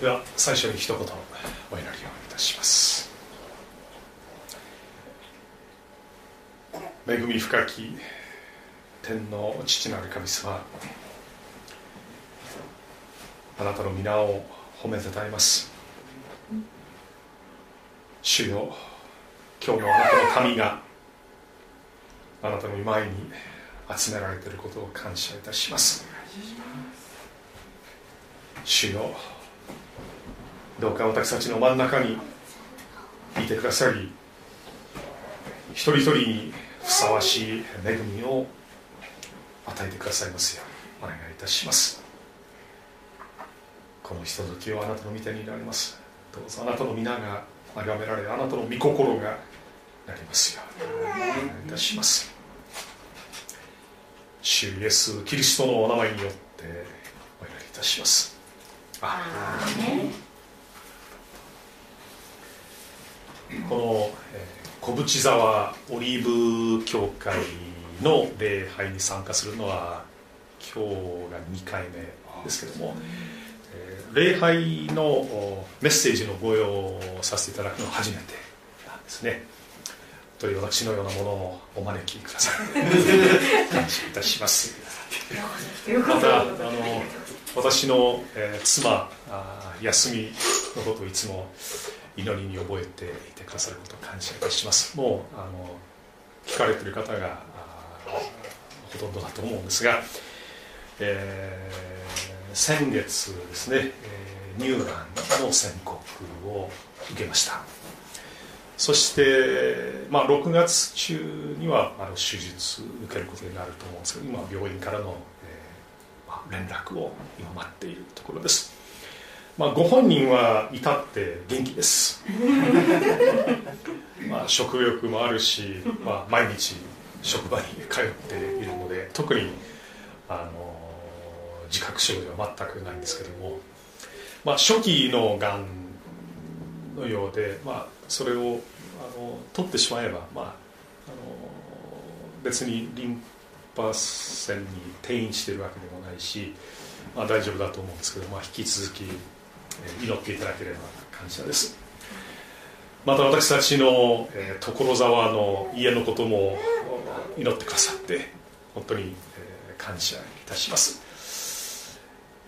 では最初に一言お祈りをいたします。恵み深き天の父なる神様あなたの皆を褒めてたえます。主よ今日のあなたの民があなたの御前に集められていることを感謝いたします。主よどうか私たちの真ん中にいてくださり一人一人にふさわしい恵みを与えてくださいますようお願いいたします。このひとときをあなたの御手にいられます。どうぞあなたの皆が崇められあなたの御心がなりますようお願いいたします。主イエスキリストのお名前によってお祈りいたします。この、えー、小淵沢オリーブ教会の礼拝に参加するのは今日が2回目ですけども、えー、礼拝のメッセージのご用をさせていただくのは初めてなんですね。という私のようなものをお招きください。感謝いたします。またあの私の、えー、妻あ休みのことをいつも祈りに覚えていてくださることを感謝いたします。もうあの聞かれてる方がほとんどだと思うんですが、えー、先月ですね、えー、乳がんの宣告を受けました。そして、まあ、6月中にはあの手術受けることになると思うんですけど今病院からの、連絡を今待っているところです。まあ、ご本人は至って元気です。まあ食欲もあるし、まあ、毎日職場に通っているので特にあの自覚症状は全くないんですけども、まあ、初期のがんのようで、まあ、それをあの取ってしまえば、まあ、あの別にリンパ腺に転移しているわけでもないし、まあ、大丈夫だと思うんですけど、まあ、引き続き祈っていただければ感謝です。また私たちの、えー、所沢の家のことも祈ってくださって本当に、えー、感謝いたします、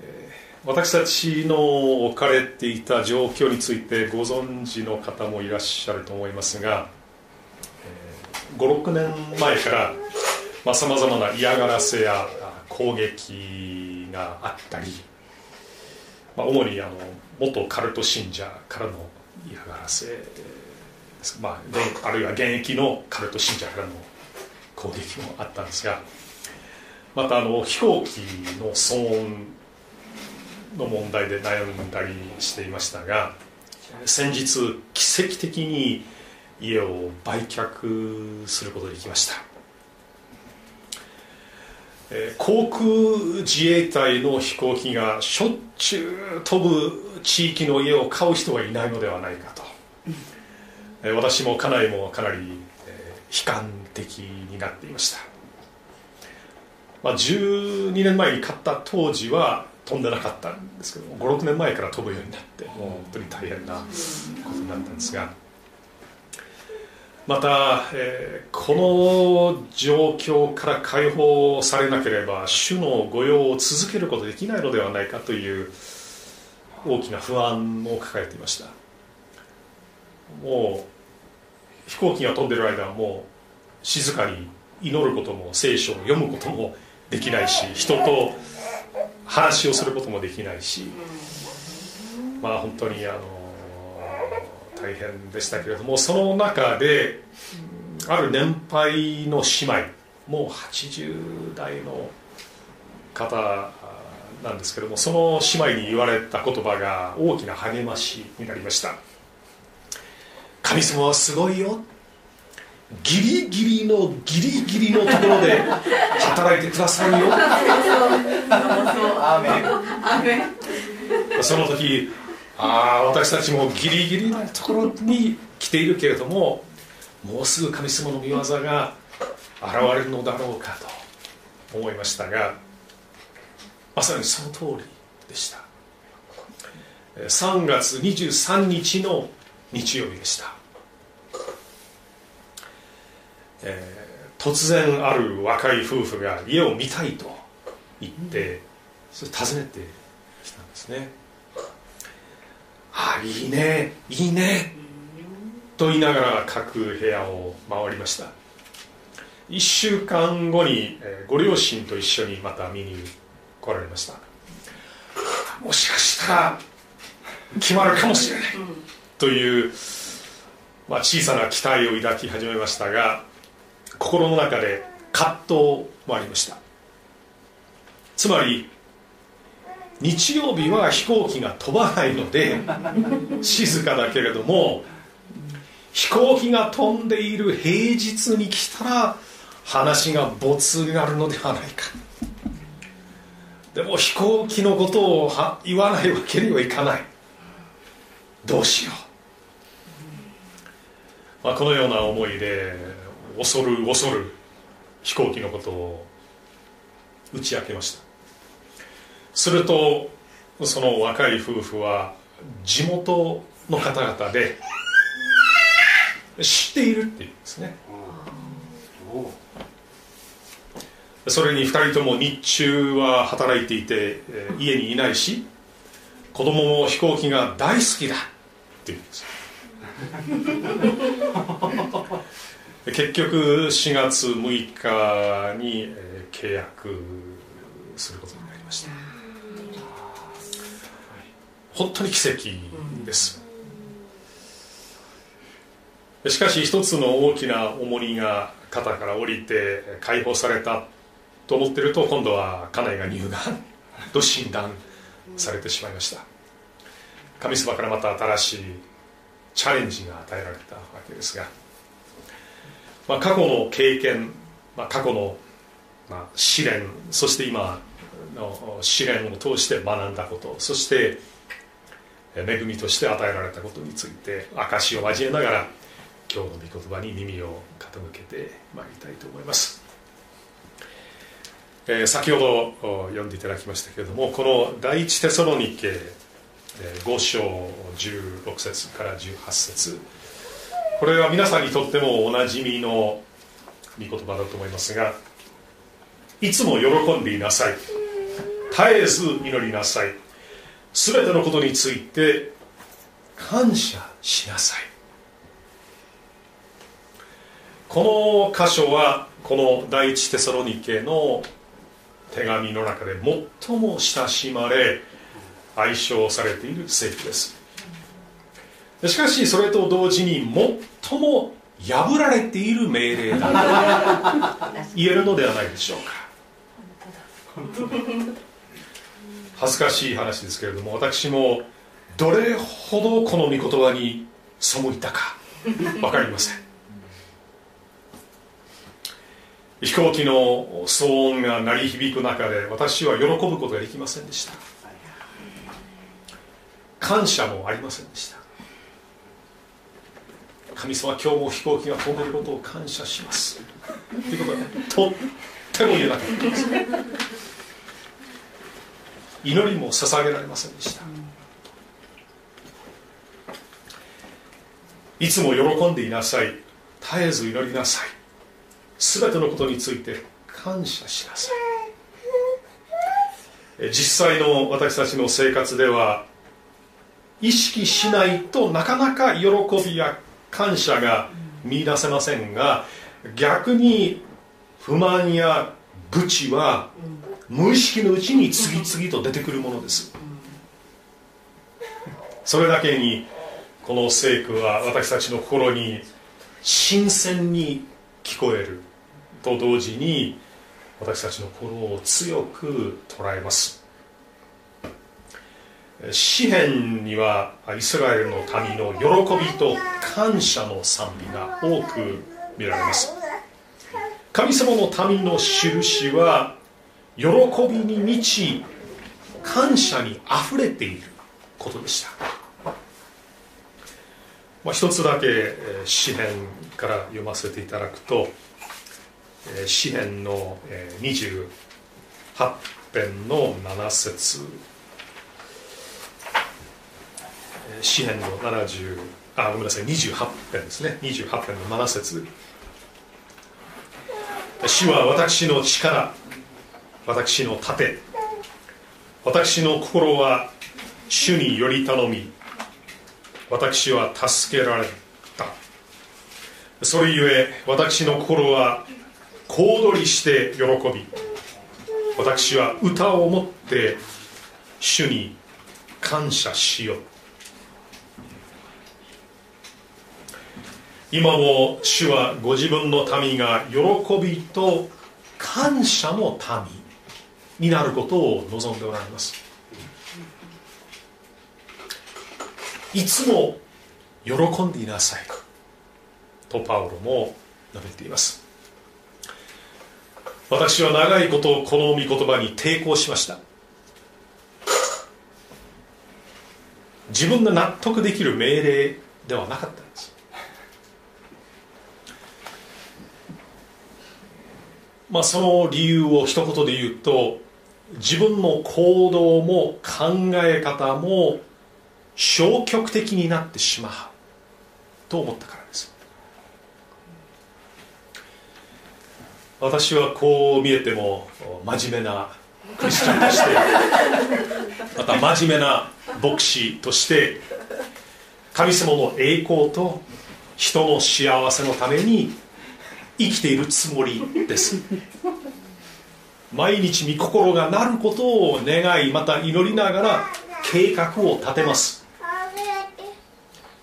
えー、私たちの置かれていた状況についてご存知の方もいらっしゃると思いますが、56年前からさまざ、まな嫌がらせや攻撃があったりまあ、主にあの元カルト信者からの嫌がらせ、まあ、あるいは現役のカルト信者からの攻撃もあったんですがまたあの飛行機の騒音の問題で悩んだりしていましたが先日奇跡的に家を売却することができました。航空自衛隊の飛行機がしょっちゅう飛ぶ地域の家を買う人がいないのではないかと、私も家内もかなり、悲観的になっていました、まあ、12年前に買った当時は飛んでなかったんですけど56年前から飛ぶようになってもう本当に大変なことになったんですがまた、えー、この状況から解放されなければ主の御用を続けることできないのではないかという大きな不安を抱えていました。もう飛行機が飛んでる間はもう静かに祈ることも聖書を読むこともできないし人と話をすることもできないしまあ本当にあの大変でしたけれどもその中である年配の姉妹もう80代の方なんですけどもその姉妹に言われた言葉が大きな励ましになりました。神様はすごいよ。ギリギリのギリギリのところで 働いてくださるよ。その時ああ私たちもギリギリなところに来ているけれどももうすぐ神様の御業が現れるのだろうかと思いましたがまさにその通りでした。3月23日の日曜日でした、えー、突然ある若い夫婦が家を見たいと言ってそれ訪ねてきたんですねああいいね。いいね。と言いながら各部屋を回りました。1週間後にご両親と一緒にまた見に来られました。もしかしたら決まるかもしれない。という、まあ、小さな期待を抱き始めましたが心の中で葛藤もありました。つまり日曜日は飛行機が飛ばないので静かだけれども飛行機が飛んでいる平日に来たら話が没になるのではないか。でも飛行機のことを言わないわけにはいかない。どうしよう、まあ、このような思いで恐る恐る飛行機のことを打ち明けました。するとその若い夫婦は地元の方々で知っているっていうんですね。それに2人とも日中は働いていて家にいないし子供も飛行機が大好きだって言うんです。結局4月6日に契約することになりました。本当に奇跡です。しかし一つの大きな重荷が肩から降りて解放されたと思ってると今度は家内が乳がんと診断されてしまいました。神様からまた新しいチャレンジが与えられたわけですが、まあ、過去の経験、まあ、過去の、ま、試練そして今の試練を通して学んだことそして恵みとして与えられたことについて証を交えながら今日の御言葉に耳を傾けてまいりたいと思います。えー、先ほど読んでいただきましたけれどもこの第一テソロニケ5章16節から18節。これは皆さんにとってもおなじみの御言葉だと思いますがいつも喜んでいなさい。絶えず祈りなさい。全てのことについて感謝しなさい。この箇所はこの第一テソロニケの手紙の中で最も親しまれ愛称されている聖句です。しかしそれと同時に最も破られている命令だと言えるのではないでしょうか 恥ずかしい話ですけれども私もどれほどこの御言葉に背いたか 分かりません。飛行機の騒音が鳴り響く中で私は喜ぶことができませんでした。感謝もありませんでした。神様今日も飛行機が飛んでいることを感謝します。ということはとっても言えなかったです祈りも捧げられませんでした。いつも喜んでいなさい。絶えず祈りなさい。全てのことについて感謝しなさい。実際の私たちの生活では意識しないとなかなか喜びや感謝が見いだせませんが逆に不満や愚痴は無意識のうちに次々と出てくるものです。それだけにこの聖句は私たちの心に新鮮に聞こえる。と同時に私たちの心を強く捉えます。詩篇にはイスラエルの民の喜びと感謝の賛美が多く見られます。神様の民の印は喜びに満ち感謝にあふれていることでした、まあ、一つだけ詩篇から読ませていただくと詩篇の28編の7節。詩篇の70あごめんなさい28編ですね。28編の7節主は私の力私の盾。私の心は主により頼み私は助けられた。それゆえ私の心は小躍りして喜び私は歌をもって主に感謝しよう。今も主はご自分の民が喜びと感謝の民。になることを望んでおられます。いつも喜んでいなさい。とパウロも述べています。私は長いことこの御言葉に抵抗しました。自分が納得できる命令ではなかったんです。まあその理由を一言で言うと自分の行動も考え方も消極的になってしまう。と思ったからです。私はこう見えても真面目なクリスチャンとしてまた真面目な牧師として神様の栄光と人の幸せのために生きているつもりです。毎日御心がなることを願いまた祈りながら計画を立てます。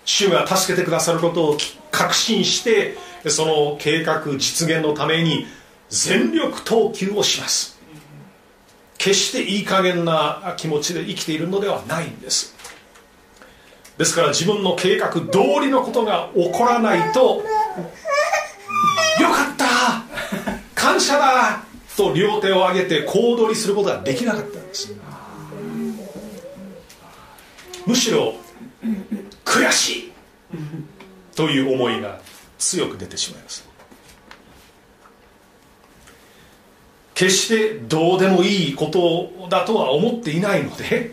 主が助けてくださることを確信してその計画実現のために全力投球をします。決していい加減な気持ちで生きているのではないんです。ですから自分の計画通りのことが起こらないとよかった。感謝だ。と両手を上げて小躍りすることができなかったんです。むしろ悔しいという思いが強く出てしまいます。決してどうでもいいことだとは思っていないので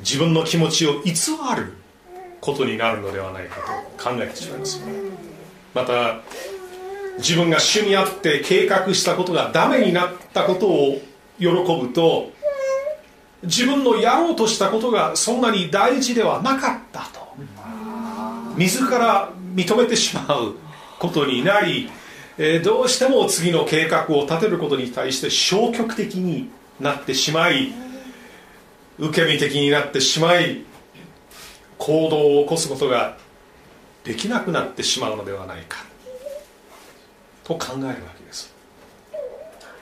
自分の気持ちを偽ることになるのではないかと考えてしまいます。また自分が主にあって計画したことがダメになったことを喜ぶと自分のやろうとしたことがそんなに大事ではなかったと自ら認めてしまうことになりえー、どうしても次の計画を立てることに対して消極的になってしまい受け身的になってしまい行動を起こすことができなくなってしまうのではないか。と考えるわけです、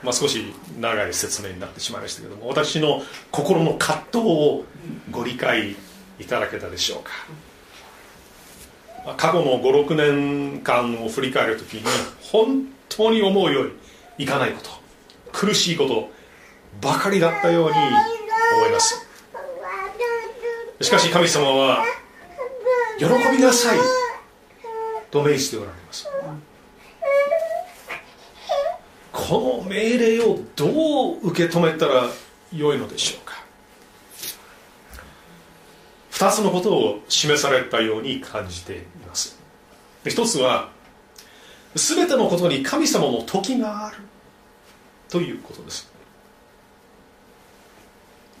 まあ、少し長い説明になってしまいましたけども私の心の葛藤をご理解いただけたでしょうか。過去の56年間を振り返るときに本当に思うようにいかないこと苦しいことばかりだったように思います。しかし神様は喜びなさいと命じておられます。この命令をどう受け止めたらよいのでしょうか？2つのことを示されたように感じています。一つは全てのことに神様の時がある。ということです。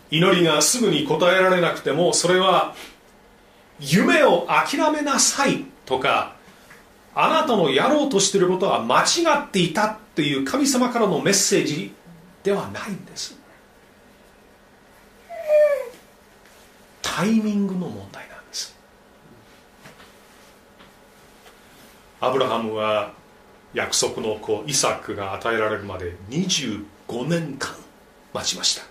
祈りがすぐに応えられなくてもそれは夢を諦めなさいとかあなたのやろうとしていることは間違っていた。っていう神様からのメッセージではないんです。タイミングの問題なんです。アブラハムは約束の子イサクが与えられるまで25年間待ちました。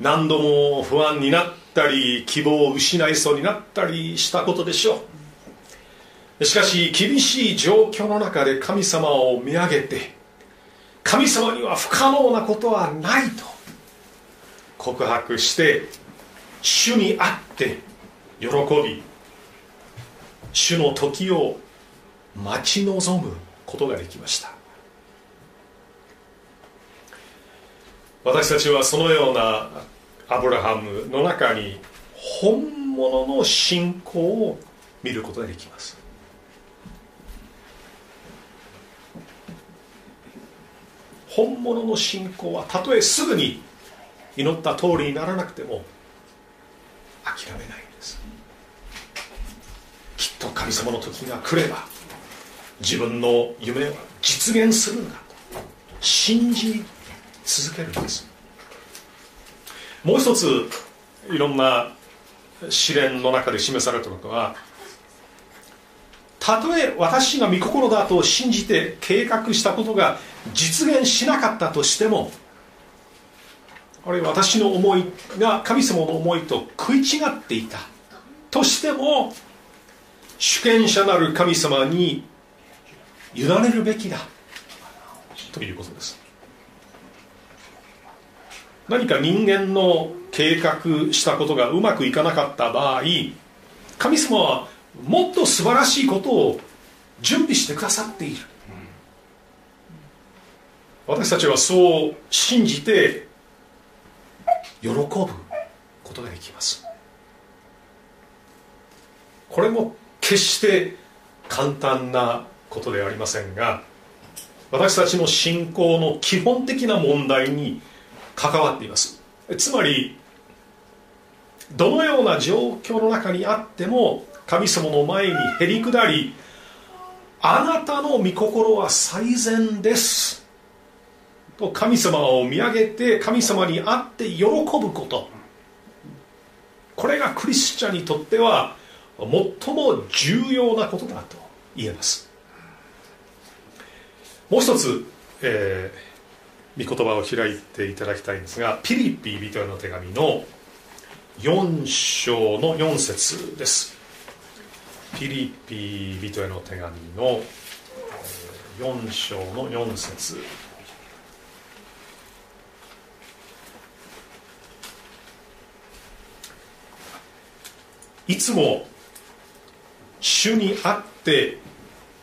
何度も不安になったり希望を失いそうになったりしたことでしょう。しかし厳しい状況の中で神様を見上げて神様には不可能なことはないと告白して主にあって喜び主の時を待ち望むことができました。私たちはそのようなアブラハムの中に本物の信仰を見ることができます。本物の信仰はたとえすぐに祈った通りにならなくても諦めないんです。きっと神様の時が来れば自分の夢は実現するんだと信じ続けるんです。もう一ついろんな試練の中で示されたことはたとえ私が御心だと信じて計画したことが実現しなかったとしてもあるいは私の思いが神様の思いと食い違っていたとしても主権者なる神様に委ねるべきだ。ということです。何か人間の計画したことがうまくいかなかった場合神様はもっと素晴らしいことを準備してくださっている。私たちはそう信じて喜ぶことができます。これも決して簡単なことではありませんが私たちの信仰の基本的な問題に関わっています。つまりどのような状況の中にあっても神様の前にへり下りあなたの御心は最善です。と神様を見上げて神様に会って喜ぶこと。これがクリスチャンにとっては最も重要なことだと言えます。もう一つ、えー、御言葉を開いていただきたいんですがピリピ人への手紙の4章の4節です。ピリピ人への手紙の4章の4節。いつも主にあって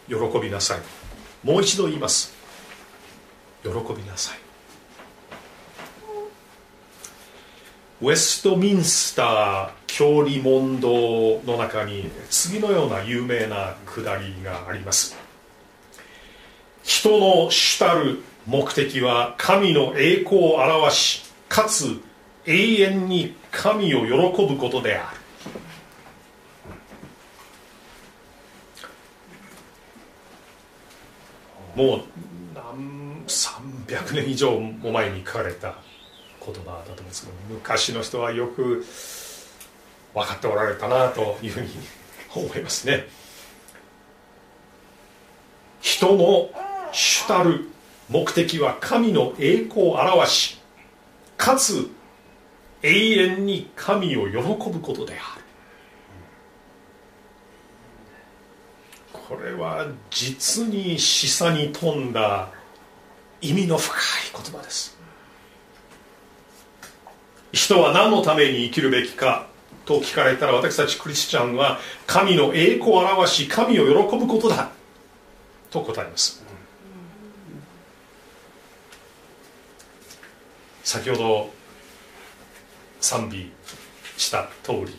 喜びなさい。もう一度言います。喜びなさい。ウェストミンスター教理問答の中に次のような有名なくだりがあります。人の主たる目的は神の栄光を表しかつ永遠に神を喜ぶことである。もう何300年以上も前に書かれた言葉だと思うんですけど昔の人はよく分かっておられたなというふうに思いますね。人の主たる目的は神の栄光を表しかつ永遠に神を喜ぶことである。これは実に示唆に富んだ意味の深い言葉です。人は何のために生きるべきかと聞かれたら私たちクリスチャンは神の栄光を表し神を喜ぶことだ。と答えます。先ほど賛美した通り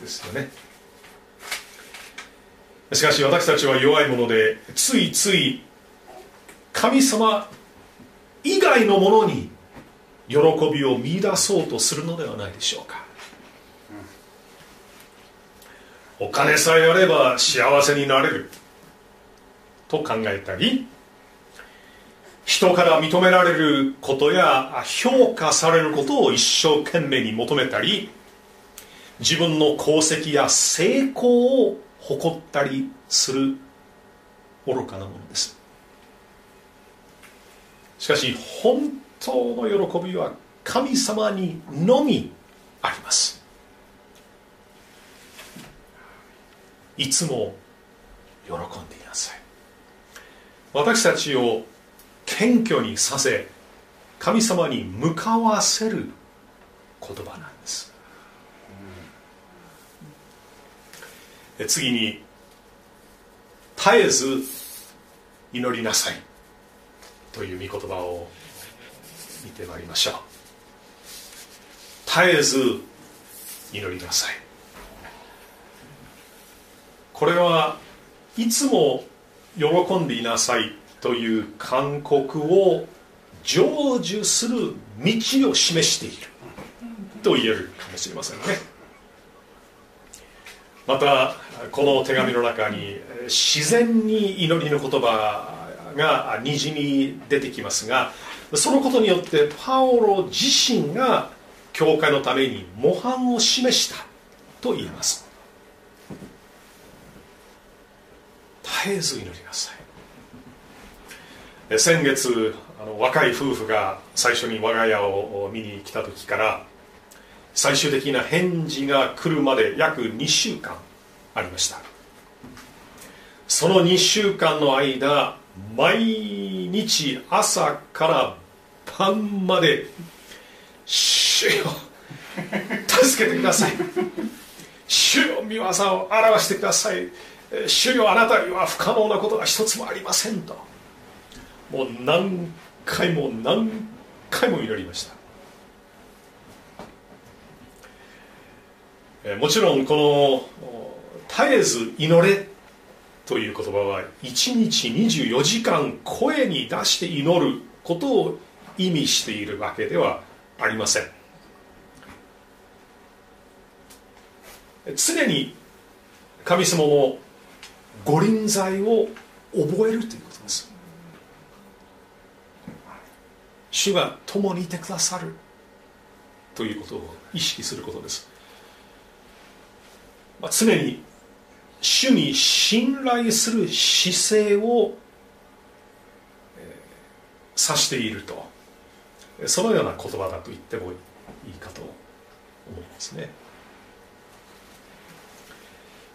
ですよね。しかし私たちは弱いものでついつい神様以外のものに喜びを見出そうとするのではないでしょうか。お金さえあれば幸せになれる。と考えたり人から認められることや評価されることを一生懸命に求めたり自分の功績や成功を誇ったりする愚かなものです。しかし本当の喜びは神様にのみあります。いつも喜んでいなさい。私たちを謙虚にさせ神様に向かわせる言葉なんです。次に絶えず祈りなさい。という御言葉を見てまいりましょう。絶えず祈りなさい。これはいつも喜んでいなさいという勧告を成就する道を示していると言えるかもしれませんね。またこの手紙の中に自然に祈りの言葉がにじみ出てきますがそのことによってパオロ自身が教会のために模範を示したと言えます。絶えず祈りなさい。先月あの若い夫婦が最初に我が家を見に来た時から最終的な返事が来るまで約2週間ありました。その2週間の間毎日朝から晩まで主よ助けてください。主よ見業を表してください。主よあなたには不可能なことが一つもありませんと。もう何回も何回も祈りました。もちろんこの絶えず祈れという言葉は1日24時間声に出して祈ることを意味しているわけではありません。常に神様の御臨在を覚えるということです。主が共にいてくださるということを意識することです、まあ、常に主に信頼する姿勢を指していると。そのような言葉だと言ってもいいかと思いますね。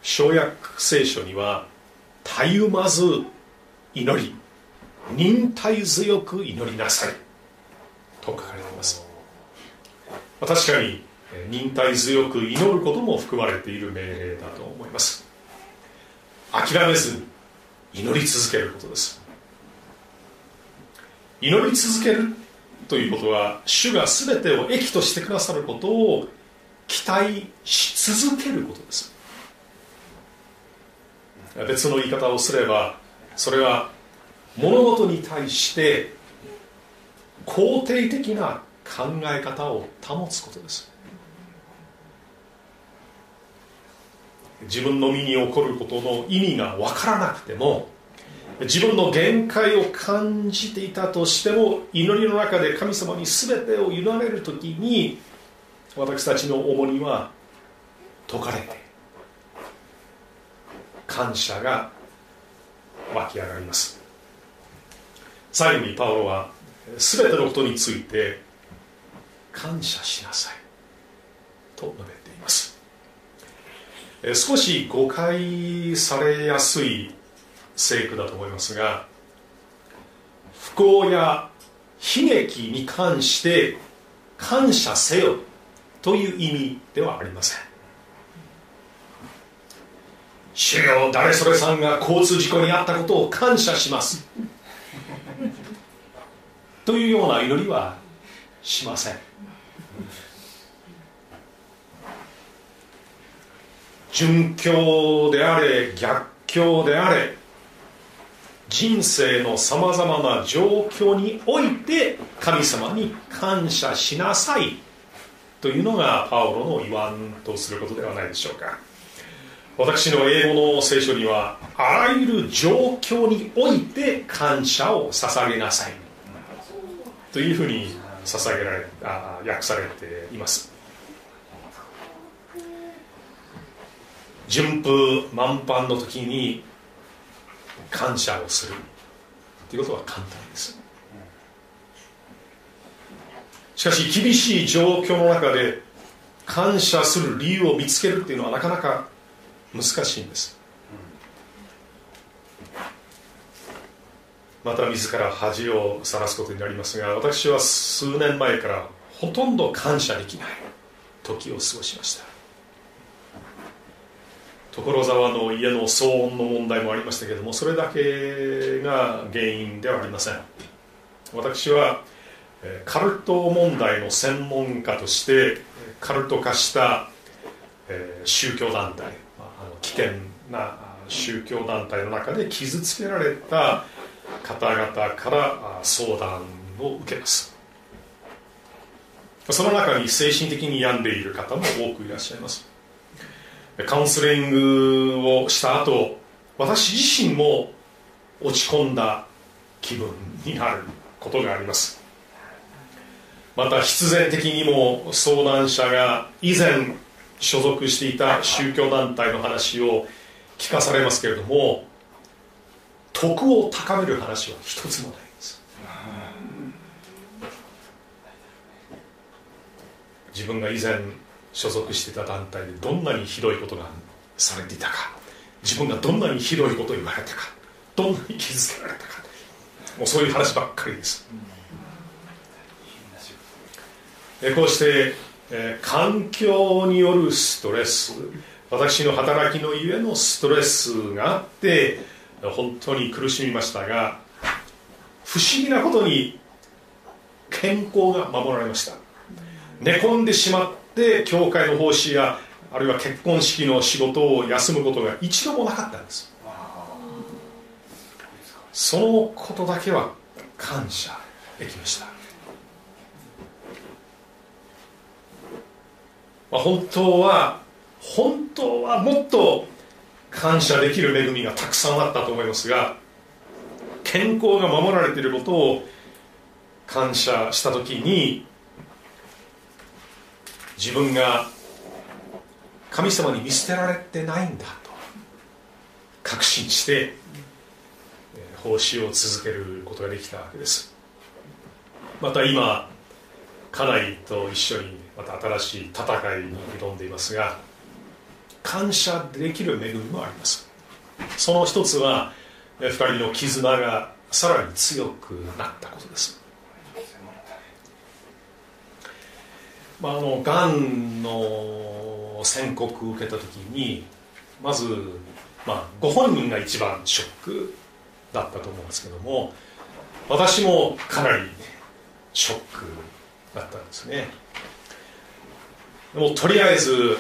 小約聖書にはたゆまず祈り。忍耐強く祈りなさいと書かれています。確かに忍耐強く祈ることも含まれている命令だと思います。諦めずに祈り続けることです。祈り続けるということは主が全てを益としてくださることを期待し続けることです。別の言い方をすればそれは物事に対して肯定的な考え方を保つことです。自分の身に起こることの意味が分からなくても自分の限界を感じていたとしても祈りの中で神様に全てを委ねる時に私たちの重荷は解かれて感謝が湧き上がります。最後にパウロは全てのことについて感謝しなさいと述べています。少し誤解されやすい聖句だと思いますが不幸や悲劇に関して感謝せよという意味ではありません。主よ誰それさんが交通事故に遭ったことを感謝します。というような祈りはしません。殉教であれ逆境であれ人生のさまざまな状況において神様に感謝しなさいというのがパオロの言わんとすることではないでしょうか。私の英語の聖書にはあらゆる状況において感謝を捧げなさいというふうに捧げられあ訳されています。順風満帆の時に感謝をする。ということは簡単です。しかし厳しい状況の中で感謝する理由を見つけるっていうのはなかなか難しいんです。また自ら恥をさらすことになりますが私は数年前からほとんど感謝できない時を過ごしました。所沢の家の騒音の問題もありましたけれどもそれだけが原因ではありません。私はカルト問題の専門家としてカルト化した宗教団体危険な宗教団体の中で傷つけられた方々から相談を受けます。その中に精神的に病んでいる方も多くいらっしゃいます。カウンセリングをした後私自身も落ち込んだ気分になることがあります。また必然的にも相談者が以前所属していた宗教団体の話を聞かされますけれども徳を高める話は一つもないんです。自分が以前所属してた団体でどんなにひどいことがされていたか自分がどんなにひどいことを言われたかどんなに傷つけられたかもうそういう話ばっかりです、えこうして、えー、環境によるストレス私の働きのゆえのストレスがあって本当に苦しみましたが不思議なことに健康が守られました。寝込んでしまって教会の奉仕やあるいは結婚式の仕事を休むことが一度もなかったんです。そのことだけは感謝できました、まあ、本当は本当はもっと感謝できる恵みがたくさんあったと思いますが健康が守られていることを感謝した時に自分が神様に見捨てられてないんだと確信して奉仕を続けることができたわけです。また今家内と一緒にまた新しい戦いに挑んでいますが感謝できる恵みもあります。その一つは2人の絆がさらに強くなったことです。まあ、あのがんの宣告を受けた時にまず、まあ、ご本人が一番ショックだったと思うんですけども私もかなりショックだったんですね。でもとりあえず、えー、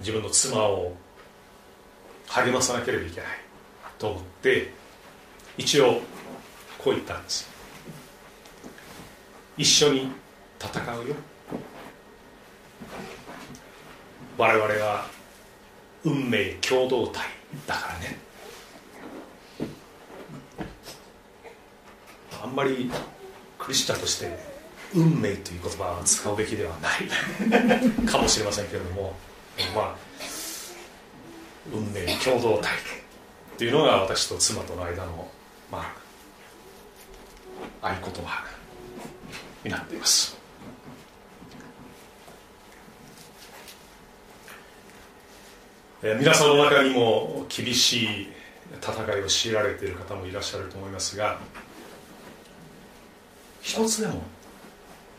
自分の妻を励まさなければいけないと思って一応こう言ったんです。一緒に戦うよ。我々は運命共同体だからね。あんまりクリスチャンとして運命という言葉は使うべきではない。かもしれませんけれども。まあ運命共同体っていうのが私と妻との間のまあ合言葉になっています皆さんの中にも厳しい戦いを強いられている方もいらっしゃると思いますが一つでも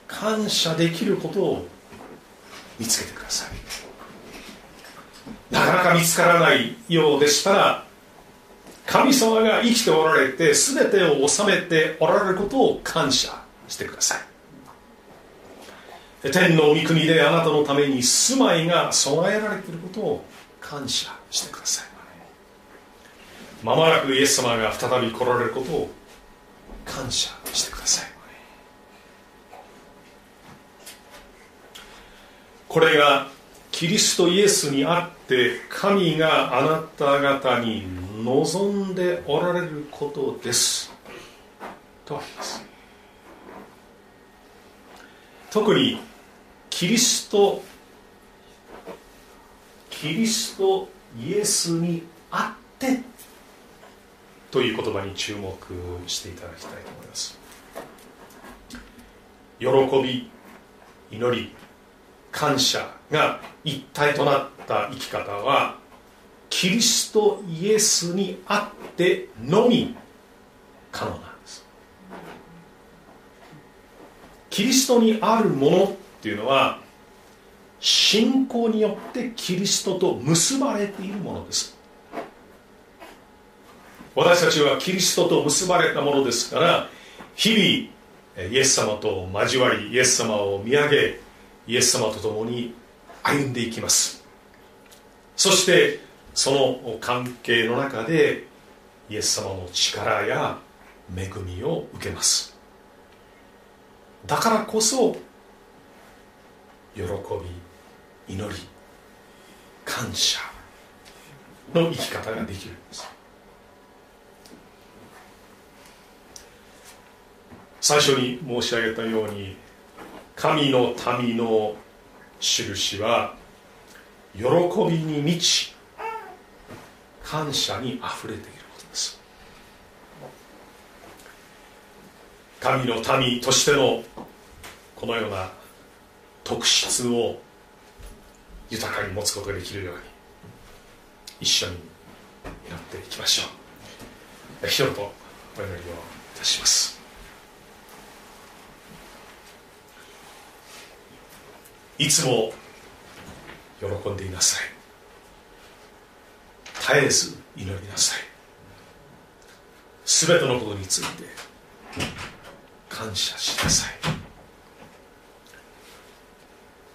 感謝できることを見つけてください。なかなか見つからないようでしたら神様が生きておられて全てを治めておられることを感謝してください。天の御国であなたのために住まいが備えられていることを感謝してください。まもなくイエス様が再び来られることを感謝してください。これがキリストイエスにあって神があなた方に望んでおられることです。とあります。特にキリストキリストイエスにあってという言葉に注目していただきたいと思います。喜び祈り感謝が一体となった生き方はキリストイエスにあってのみ可能なんです。キリストにあるものっていうのは信仰によってキリストと結ばれているものです。私たちはキリストと結ばれたものですから日々イエス様と交わりイエス様を見上げイエス様と共に歩んでいきます。そしてその関係の中でイエス様の力や恵みを受けます。だからこそ喜び祈り感謝の生き方ができるんです。最初に申し上げたように神の民の印は喜びに満ち感謝にあふれていることです。神の民としてのこのような特質を豊かに持つことができるように一緒に祈っていきましょう。ひととお祈りをいたします。いつも喜んでいなさい。絶えず祈りなさい。全てのことについて感謝しなさい。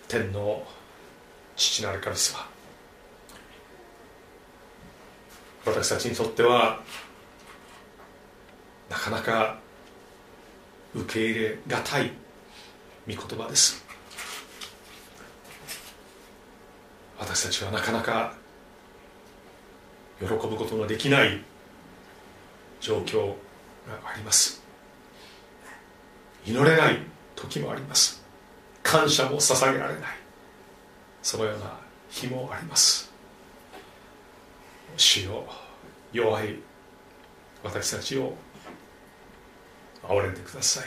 天の父なる神様私たちにとってはなかなか受け入れがたい御言葉です。私たちはなかなか喜ぶことのできない状況があります。祈れない時もあります。感謝も捧げられない。そのような日もあります。主よ弱い私たちを憐れんでください。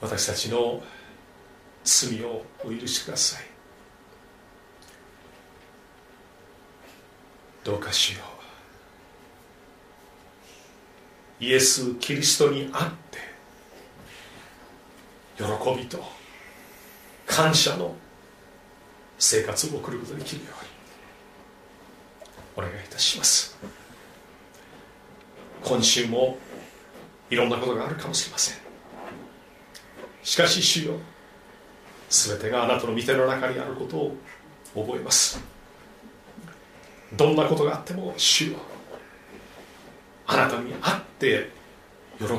私たちの罪をお許しください。どうかしよう。イエス・キリストにあって喜びと感謝の生活を送ることができるようにお願いいたします。今週もいろんなことがあるかもしれません。しかし主よ全てがあなたの御手の中にあることを覚えます。どんなことがあっても主よあなたに会って喜ぶ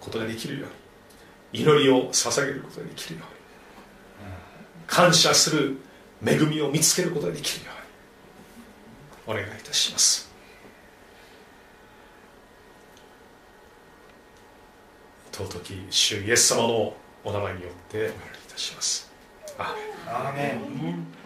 ことができるように祈りを捧げることができるように感謝する恵みを見つけることができるように。お願いいたします。尊き主イエス様のお名前によってお祈りいたします。アーメン。